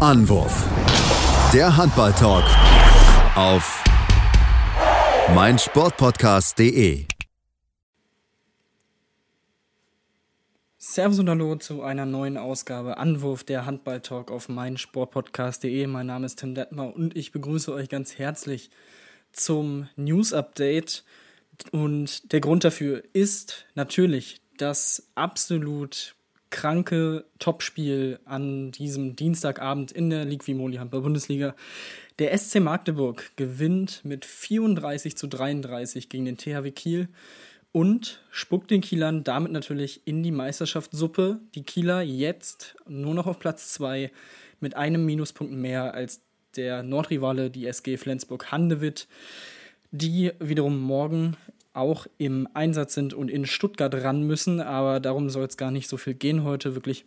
Anwurf. Der Handball-Talk auf meinsportpodcast.de. Servus und Hallo zu einer neuen Ausgabe Anwurf der Handball-Talk auf meinsportpodcast.de. Mein Name ist Tim Detmer und ich begrüße euch ganz herzlich zum News-Update. Und der Grund dafür ist natürlich das absolut kranke Topspiel an diesem Dienstagabend in der Liqui Handball Bundesliga. Der SC Magdeburg gewinnt mit 34 zu 33 gegen den THW Kiel und spuckt den Kielern damit natürlich in die Meisterschaftssuppe. Die Kieler jetzt nur noch auf Platz 2 mit einem Minuspunkt mehr als der Nordrivale, die SG Flensburg-Handewitt, die wiederum morgen auch im Einsatz sind und in Stuttgart ran müssen, aber darum soll es gar nicht so viel gehen heute. Wirklich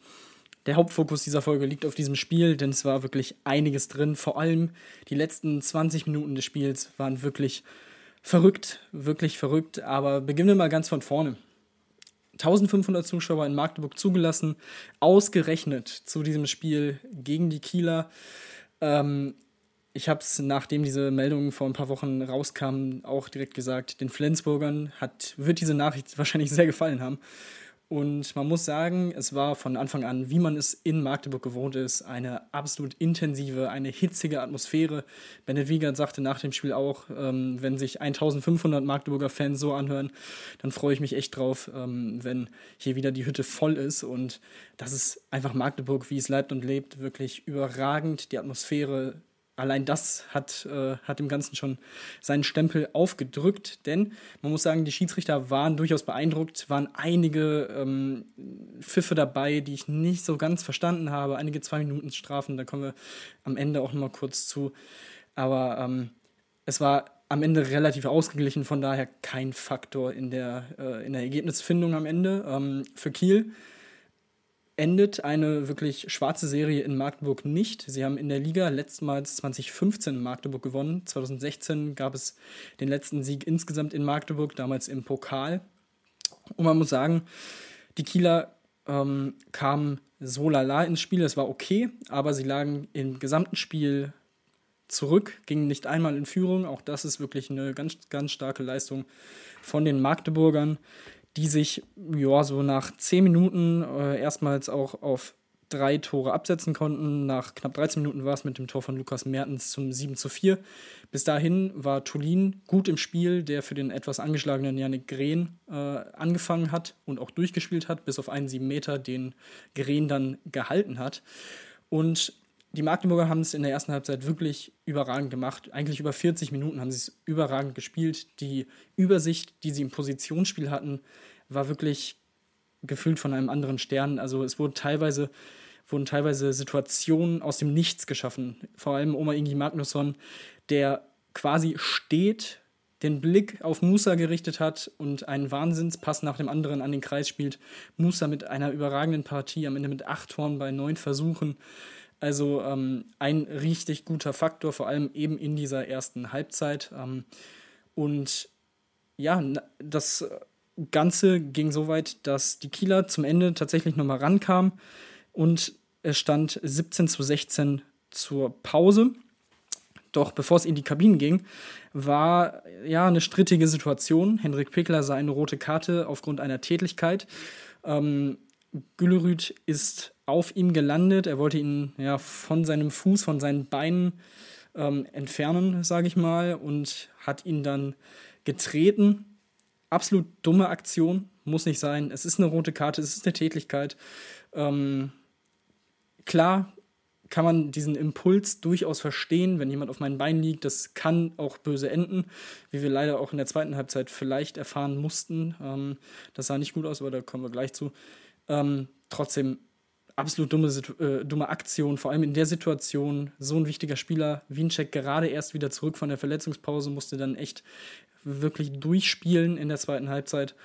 der Hauptfokus dieser Folge liegt auf diesem Spiel, denn es war wirklich einiges drin. Vor allem die letzten 20 Minuten des Spiels waren wirklich verrückt, wirklich verrückt. Aber beginnen wir mal ganz von vorne. 1500 Zuschauer in Magdeburg zugelassen, ausgerechnet zu diesem Spiel gegen die Kieler. Ähm, ich habe es, nachdem diese Meldung vor ein paar Wochen rauskam, auch direkt gesagt, den Flensburgern hat, wird diese Nachricht wahrscheinlich sehr gefallen haben. Und man muss sagen, es war von Anfang an, wie man es in Magdeburg gewohnt ist, eine absolut intensive, eine hitzige Atmosphäre. Bennett Wiegert sagte nach dem Spiel auch, ähm, wenn sich 1500 Magdeburger Fans so anhören, dann freue ich mich echt drauf, ähm, wenn hier wieder die Hütte voll ist. Und das ist einfach Magdeburg, wie es leibt und lebt, wirklich überragend. Die Atmosphäre allein das hat, äh, hat dem Ganzen schon seinen Stempel aufgedrückt, denn man muss sagen, die Schiedsrichter waren durchaus beeindruckt, waren einige ähm, Pfiffe dabei, die ich nicht so ganz verstanden habe, einige Zwei-Minuten-Strafen, da kommen wir am Ende auch nochmal kurz zu, aber ähm, es war am Ende relativ ausgeglichen, von daher kein Faktor in der, äh, in der Ergebnisfindung am Ende. Ähm, für Kiel endet eine wirklich schwarze Serie in Magdeburg nicht. Sie haben in der Liga letztmals 2015 in Magdeburg gewonnen. 2016 gab es den letzten Sieg insgesamt in Magdeburg, damals im Pokal. Und man muss sagen, die Kieler ähm, kamen so lala ins Spiel. Es war okay, aber sie lagen im gesamten Spiel zurück, gingen nicht einmal in Führung. Auch das ist wirklich eine ganz, ganz starke Leistung von den Magdeburgern die sich ja so nach 10 Minuten äh, erstmals auch auf drei Tore absetzen konnten. Nach knapp 13 Minuten war es mit dem Tor von Lukas Mertens zum 7 zu 4. Bis dahin war Tulin gut im Spiel, der für den etwas angeschlagenen Janik Green äh, angefangen hat und auch durchgespielt hat, bis auf einen 7 Meter, den Green dann gehalten hat. Und die Magdeburger haben es in der ersten Halbzeit wirklich überragend gemacht. Eigentlich über 40 Minuten haben sie es überragend gespielt. Die Übersicht, die sie im Positionsspiel hatten, war wirklich gefühlt von einem anderen Stern. Also es wurden teilweise, wurden teilweise Situationen aus dem Nichts geschaffen. Vor allem Oma Ingi Magnusson, der quasi steht, den Blick auf Musa gerichtet hat und einen Wahnsinnspass nach dem anderen an den Kreis spielt. Musa mit einer überragenden Partie, am Ende mit acht Toren bei neun Versuchen. Also ähm, ein richtig guter Faktor, vor allem eben in dieser ersten Halbzeit. Ähm, und ja, das Ganze ging so weit, dass die Kieler zum Ende tatsächlich nochmal rankamen und es stand 17 zu 16 zur Pause. Doch bevor es in die Kabinen ging, war ja eine strittige Situation. Henrik Pickler sah eine rote Karte aufgrund einer Tätigkeit. Ähm, Güllerüth ist auf ihm gelandet. Er wollte ihn ja von seinem Fuß, von seinen Beinen ähm, entfernen, sage ich mal, und hat ihn dann getreten. Absolut dumme Aktion, muss nicht sein. Es ist eine rote Karte, es ist eine Tätigkeit. Ähm, klar kann man diesen Impuls durchaus verstehen, wenn jemand auf meinen Beinen liegt. Das kann auch böse enden, wie wir leider auch in der zweiten Halbzeit vielleicht erfahren mussten. Ähm, das sah nicht gut aus, aber da kommen wir gleich zu. Ähm, trotzdem absolut dumme, äh, dumme Aktion, vor allem in der Situation. So ein wichtiger Spieler, Wiencheck gerade erst wieder zurück von der Verletzungspause, musste dann echt wirklich durchspielen in der zweiten Halbzeit,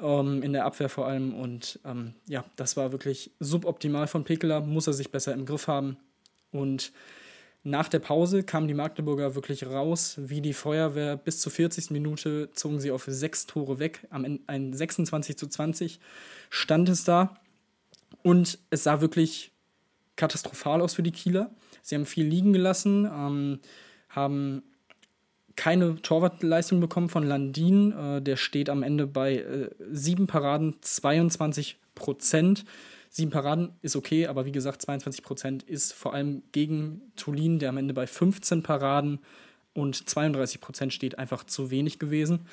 ähm, in der Abwehr vor allem. Und ähm, ja, das war wirklich suboptimal von Pekeler, muss er sich besser im Griff haben. Und nach der Pause kamen die Magdeburger wirklich raus, wie die Feuerwehr. Bis zur 40. Minute zogen sie auf sechs Tore weg. Am Ende ein 26 zu 20 stand es da. Und es sah wirklich katastrophal aus für die Kieler. Sie haben viel liegen gelassen, ähm, haben keine Torwartleistung bekommen von Landin. Äh, der steht am Ende bei äh, sieben Paraden, 22 Prozent. Sieben Paraden ist okay, aber wie gesagt, 22 Prozent ist vor allem gegen Tulin, der am Ende bei 15 Paraden und 32 Prozent steht, einfach zu wenig gewesen.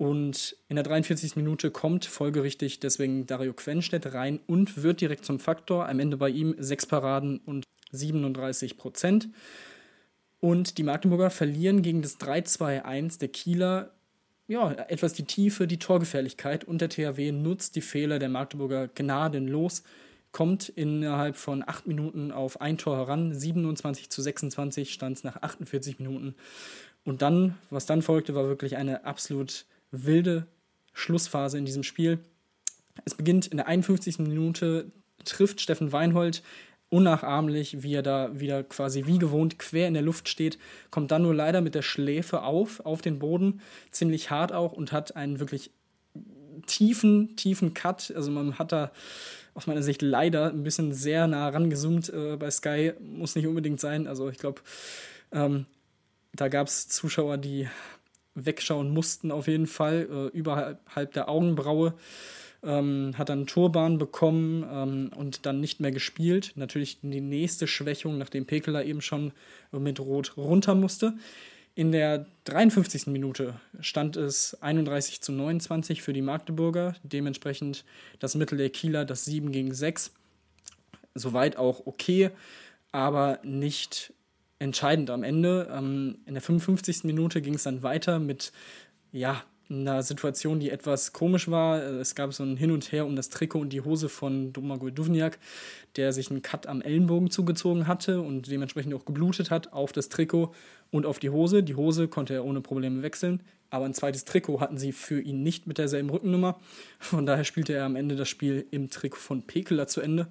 Und in der 43. Minute kommt folgerichtig deswegen Dario Quenstedt rein und wird direkt zum Faktor. Am Ende bei ihm sechs Paraden und 37 Prozent. Und die Magdeburger verlieren gegen das 3-2-1 der Kieler ja, etwas die Tiefe, die Torgefährlichkeit und der THW nutzt die Fehler der Magdeburger gnadenlos, kommt innerhalb von acht Minuten auf ein Tor heran, 27 zu 26 stand es nach 48 Minuten. Und dann, was dann folgte, war wirklich eine absolut wilde Schlussphase in diesem Spiel. Es beginnt in der 51. Minute, trifft Steffen Weinhold unnachahmlich, wie er da wieder quasi wie gewohnt quer in der Luft steht, kommt dann nur leider mit der Schläfe auf, auf den Boden, ziemlich hart auch und hat einen wirklich tiefen, tiefen Cut. Also man hat da aus meiner Sicht leider ein bisschen sehr nah rangezoomt äh, bei Sky, muss nicht unbedingt sein. Also ich glaube, ähm, da gab es Zuschauer, die wegschauen mussten auf jeden Fall, äh, überhalb der Augenbraue. Ähm, hat dann Turban bekommen ähm, und dann nicht mehr gespielt. Natürlich die nächste Schwächung, nachdem Pekeler eben schon mit Rot runter musste. In der 53. Minute stand es 31 zu 29 für die Magdeburger. Dementsprechend das Mittel der Kieler, das 7 gegen 6. Soweit auch okay, aber nicht entscheidend am Ende. Ähm, in der 55. Minute ging es dann weiter mit ja, einer Situation, die etwas komisch war. Es gab so ein Hin und Her um das Trikot und die Hose von Domagoj Duvniak, der sich einen Cut am Ellenbogen zugezogen hatte und dementsprechend auch geblutet hat auf das Trikot und auf die Hose. Die Hose konnte er ohne Probleme wechseln, aber ein zweites Trikot hatten sie für ihn nicht mit derselben Rückennummer. Von daher spielte er am Ende das Spiel im Trikot von Pekeler zu Ende.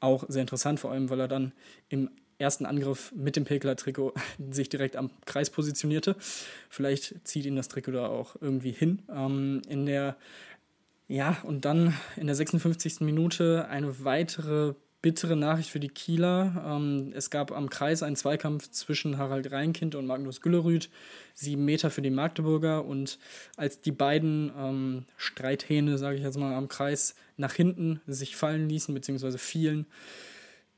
Auch sehr interessant, vor allem, weil er dann im ersten Angriff mit dem Pekler-Trikot sich direkt am Kreis positionierte. Vielleicht zieht ihn das Trikot da auch irgendwie hin. Ähm, in der, ja, und dann in der 56. Minute eine weitere bittere Nachricht für die Kieler. Ähm, es gab am Kreis einen Zweikampf zwischen Harald Reinkind und Magnus Güllerüth, sieben Meter für die Magdeburger. Und als die beiden ähm, Streithähne, sage ich jetzt mal, am Kreis nach hinten sich fallen ließen, beziehungsweise fielen,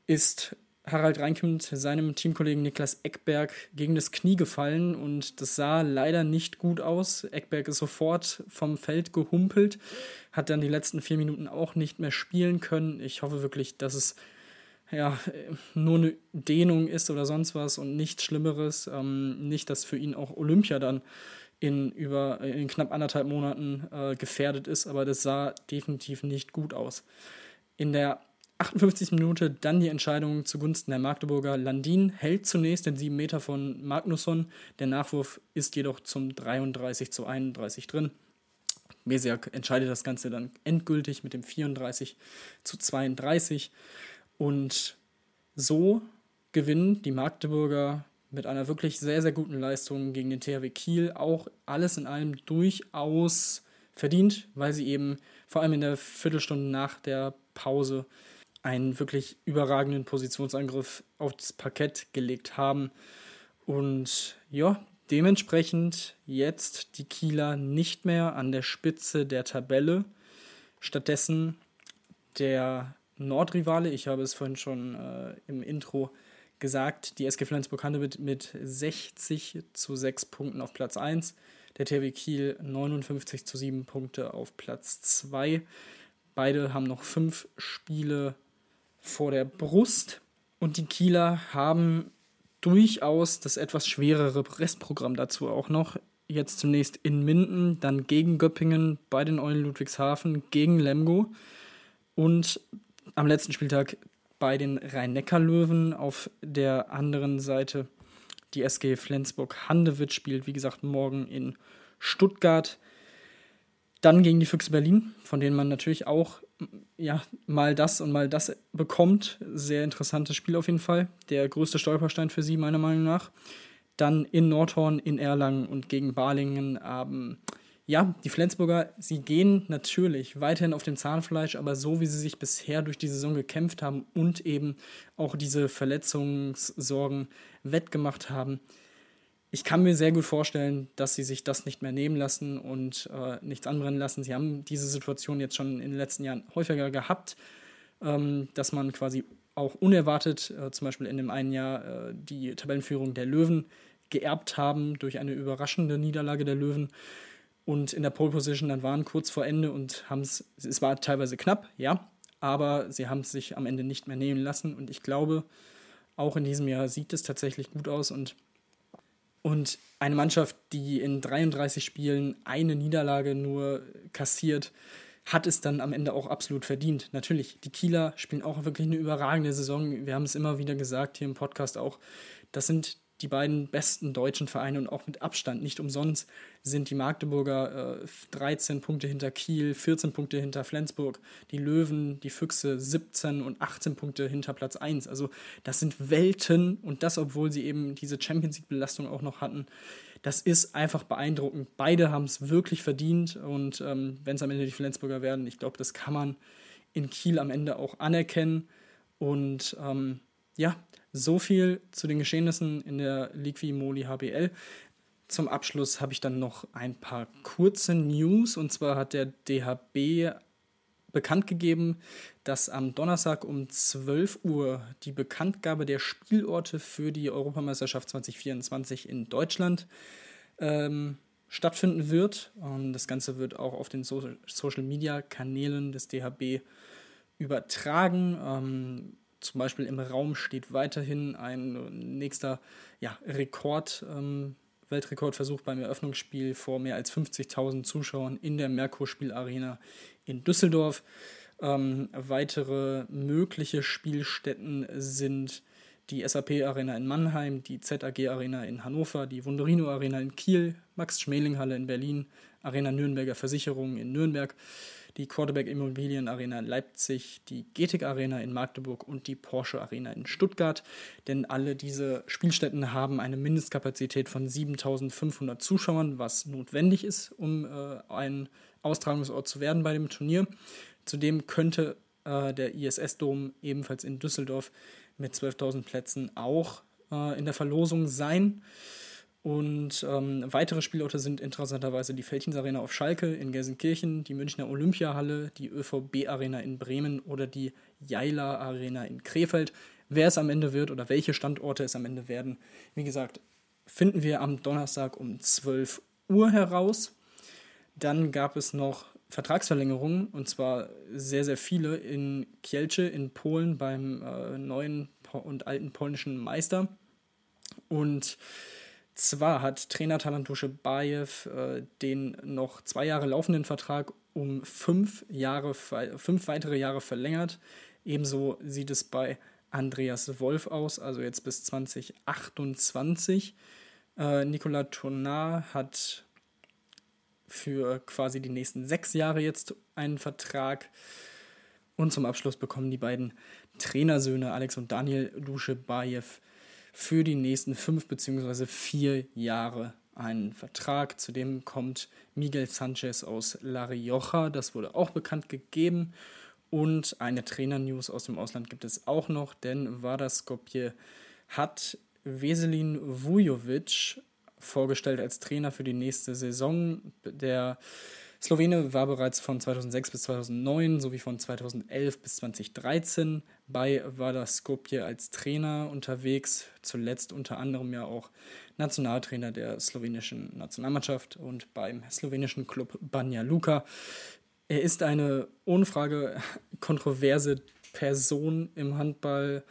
ist Harald Reinkind seinem Teamkollegen Niklas Eckberg gegen das Knie gefallen und das sah leider nicht gut aus. Eckberg ist sofort vom Feld gehumpelt, hat dann die letzten vier Minuten auch nicht mehr spielen können. Ich hoffe wirklich, dass es ja, nur eine Dehnung ist oder sonst was und nichts Schlimmeres. Ähm, nicht, dass für ihn auch Olympia dann in über in knapp anderthalb Monaten äh, gefährdet ist, aber das sah definitiv nicht gut aus. In der 58. Minute dann die Entscheidung zugunsten der Magdeburger. Landin hält zunächst den 7 Meter von Magnusson. Der Nachwurf ist jedoch zum 33 zu 31 drin. Mesiak entscheidet das Ganze dann endgültig mit dem 34 zu 32. Und so gewinnen die Magdeburger mit einer wirklich sehr, sehr guten Leistung gegen den THW Kiel auch alles in allem durchaus verdient, weil sie eben vor allem in der Viertelstunde nach der Pause einen wirklich überragenden Positionsangriff aufs Parkett gelegt haben. Und ja, dementsprechend jetzt die Kieler nicht mehr an der Spitze der Tabelle. Stattdessen der Nordrivale, ich habe es vorhin schon äh, im Intro gesagt, die SG Flensburg-Handewitt mit 60 zu 6 Punkten auf Platz 1, der THW Kiel 59 zu 7 Punkte auf Platz 2. Beide haben noch fünf Spiele vor der Brust und die Kieler haben durchaus das etwas schwerere Restprogramm dazu auch noch. Jetzt zunächst in Minden, dann gegen Göppingen, bei den Eulen Ludwigshafen, gegen Lemgo und am letzten Spieltag bei den Rhein-Neckar-Löwen auf der anderen Seite. Die SG Flensburg-Handewitt spielt, wie gesagt, morgen in Stuttgart. Dann gegen die Füchse Berlin, von denen man natürlich auch ja, mal das und mal das bekommt. Sehr interessantes Spiel auf jeden Fall. Der größte Stolperstein für sie, meiner Meinung nach. Dann in Nordhorn, in Erlangen und gegen Balingen am ja, die Flensburger, sie gehen natürlich weiterhin auf dem Zahnfleisch, aber so wie sie sich bisher durch die Saison gekämpft haben und eben auch diese Verletzungssorgen wettgemacht haben, ich kann mir sehr gut vorstellen, dass sie sich das nicht mehr nehmen lassen und äh, nichts anbrennen lassen. Sie haben diese Situation jetzt schon in den letzten Jahren häufiger gehabt, ähm, dass man quasi auch unerwartet, äh, zum Beispiel in dem einen Jahr, äh, die Tabellenführung der Löwen geerbt haben durch eine überraschende Niederlage der Löwen und in der Pole Position dann waren kurz vor Ende und haben es, es war teilweise knapp, ja, aber sie haben es sich am Ende nicht mehr nehmen lassen und ich glaube, auch in diesem Jahr sieht es tatsächlich gut aus und, und eine Mannschaft, die in 33 Spielen eine Niederlage nur kassiert, hat es dann am Ende auch absolut verdient. Natürlich, die Kieler spielen auch wirklich eine überragende Saison. Wir haben es immer wieder gesagt hier im Podcast auch. Das sind die beiden besten deutschen Vereine und auch mit Abstand. Nicht umsonst sind die Magdeburger äh, 13 Punkte hinter Kiel, 14 Punkte hinter Flensburg, die Löwen, die Füchse 17 und 18 Punkte hinter Platz 1. Also das sind Welten und das, obwohl sie eben diese Champions League-Belastung auch noch hatten. Das ist einfach beeindruckend. Beide haben es wirklich verdient und ähm, wenn es am Ende die Flensburger werden, ich glaube, das kann man in Kiel am Ende auch anerkennen. Und ähm, ja, so viel zu den Geschehnissen in der Liqui Moli HBL. Zum Abschluss habe ich dann noch ein paar kurze News und zwar hat der DHB bekannt gegeben, dass am Donnerstag um 12 Uhr die Bekanntgabe der Spielorte für die Europameisterschaft 2024 in Deutschland ähm, stattfinden wird. Und das Ganze wird auch auf den so Social Media Kanälen des DHB übertragen. Ähm, zum Beispiel im Raum steht weiterhin ein nächster ja, Rekord, ähm, Weltrekordversuch beim Eröffnungsspiel vor mehr als 50.000 Zuschauern in der Merkur-Spielarena in Düsseldorf. Ähm, weitere mögliche Spielstätten sind die SAP Arena in Mannheim, die ZAG Arena in Hannover, die Wunderino Arena in Kiel, Max Schmeling Halle in Berlin, Arena Nürnberger Versicherungen in Nürnberg, die Quarterback Immobilien Arena in Leipzig, die Getik Arena in Magdeburg und die Porsche Arena in Stuttgart. Denn alle diese Spielstätten haben eine Mindestkapazität von 7500 Zuschauern, was notwendig ist, um äh, ein Austragungsort zu werden bei dem Turnier. Zudem könnte äh, der ISS-Dom ebenfalls in Düsseldorf mit 12.000 Plätzen auch äh, in der Verlosung sein. Und ähm, weitere Spielorte sind interessanterweise die Feldchens Arena auf Schalke in Gelsenkirchen, die Münchner Olympiahalle, die ÖVB Arena in Bremen oder die Jaila Arena in Krefeld. Wer es am Ende wird oder welche Standorte es am Ende werden, wie gesagt, finden wir am Donnerstag um 12 Uhr heraus. Dann gab es noch Vertragsverlängerungen und zwar sehr, sehr viele in Kielce in Polen beim äh, neuen und alten polnischen Meister. Und zwar hat Trainer Talantusche Bayev äh, den noch zwei Jahre laufenden Vertrag um fünf, Jahre, fünf weitere Jahre verlängert. Ebenso sieht es bei Andreas Wolf aus, also jetzt bis 2028. Äh, Nicolas Tournard hat für quasi die nächsten sechs Jahre jetzt einen Vertrag. Und zum Abschluss bekommen die beiden Trainersöhne Alex und Daniel Duschebaev für die nächsten fünf bzw. vier Jahre einen Vertrag. Zudem kommt Miguel Sanchez aus La Rioja, das wurde auch bekannt gegeben. Und eine Trainer-News aus dem Ausland gibt es auch noch, denn Vardar Skopje hat Veselin Vujovic vorgestellt als Trainer für die nächste Saison. Der Slowene war bereits von 2006 bis 2009 sowie von 2011 bis 2013 bei Vardar Skopje als Trainer unterwegs, zuletzt unter anderem ja auch Nationaltrainer der slowenischen Nationalmannschaft und beim slowenischen Club Banja Luka. Er ist eine ohne Frage kontroverse Person im Handball,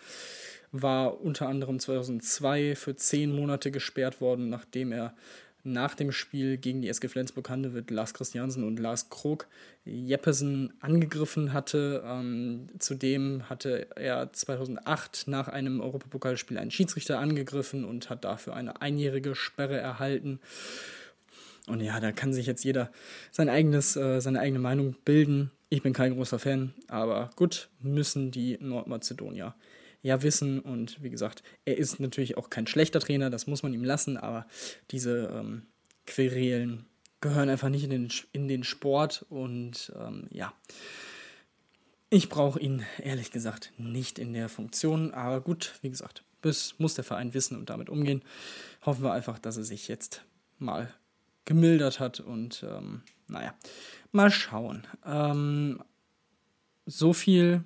war unter anderem 2002 für zehn Monate gesperrt worden, nachdem er nach dem Spiel gegen die SG Flensburg-Handewitt Lars Christiansen und Lars Krog Jeppesen angegriffen hatte. Ähm, zudem hatte er 2008 nach einem Europapokalspiel einen Schiedsrichter angegriffen und hat dafür eine einjährige Sperre erhalten. Und ja, da kann sich jetzt jeder sein eigenes, äh, seine eigene Meinung bilden. Ich bin kein großer Fan, aber gut, müssen die Nordmazedonier ja wissen. Und wie gesagt, er ist natürlich auch kein schlechter Trainer, das muss man ihm lassen, aber diese ähm, Querelen gehören einfach nicht in den, in den Sport und ähm, ja. Ich brauche ihn ehrlich gesagt nicht in der Funktion, aber gut, wie gesagt, das muss der Verein wissen und damit umgehen. Hoffen wir einfach, dass er sich jetzt mal gemildert hat und ähm, naja, mal schauen. Ähm, so viel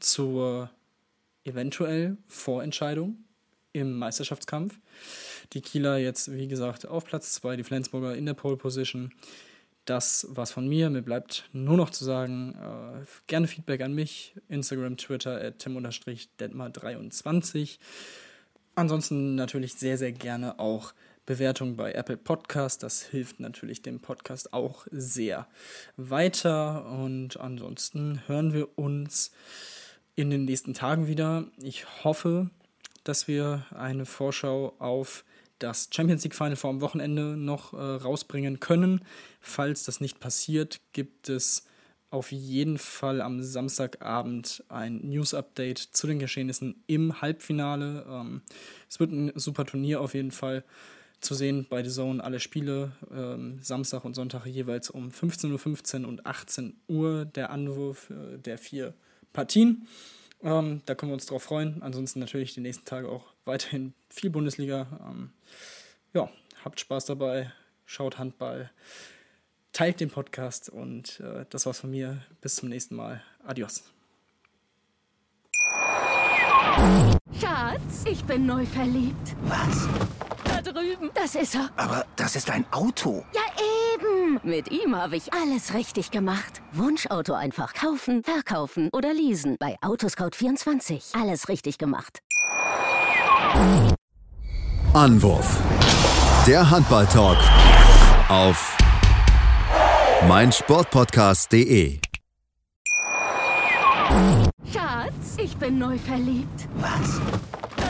zur eventuell Vorentscheidung im Meisterschaftskampf. Die Kieler jetzt, wie gesagt, auf Platz 2, die Flensburger in der Pole Position. Das war's von mir. Mir bleibt nur noch zu sagen, äh, gerne Feedback an mich. Instagram, Twitter, at tim-detmar23. Ansonsten natürlich sehr, sehr gerne auch Bewertung bei Apple Podcast. Das hilft natürlich dem Podcast auch sehr weiter. Und ansonsten hören wir uns in den nächsten Tagen wieder. Ich hoffe, dass wir eine Vorschau auf das Champions League Final vor am Wochenende noch äh, rausbringen können. Falls das nicht passiert, gibt es auf jeden Fall am Samstagabend ein News-Update zu den Geschehnissen im Halbfinale. Ähm, es wird ein super Turnier auf jeden Fall zu sehen bei The Zone. Alle Spiele ähm, Samstag und Sonntag jeweils um 15.15 Uhr und 18 Uhr der Anwurf äh, der vier Partien. Ähm, da können wir uns drauf freuen. Ansonsten natürlich die nächsten Tage auch weiterhin viel Bundesliga. Ähm, ja, habt Spaß dabei, schaut Handball, teilt den Podcast und äh, das war's von mir. Bis zum nächsten Mal. Adios. Schatz, ich bin neu verliebt. Was? Da drüben. Das ist er. Aber das ist ein Auto. Ja. Mit ihm habe ich alles richtig gemacht. Wunschauto einfach kaufen, verkaufen oder leasen. Bei Autoscout24. Alles richtig gemacht. Anwurf. Der Handball-Talk auf meinsportpodcast.de. Schatz, ich bin neu verliebt. Was?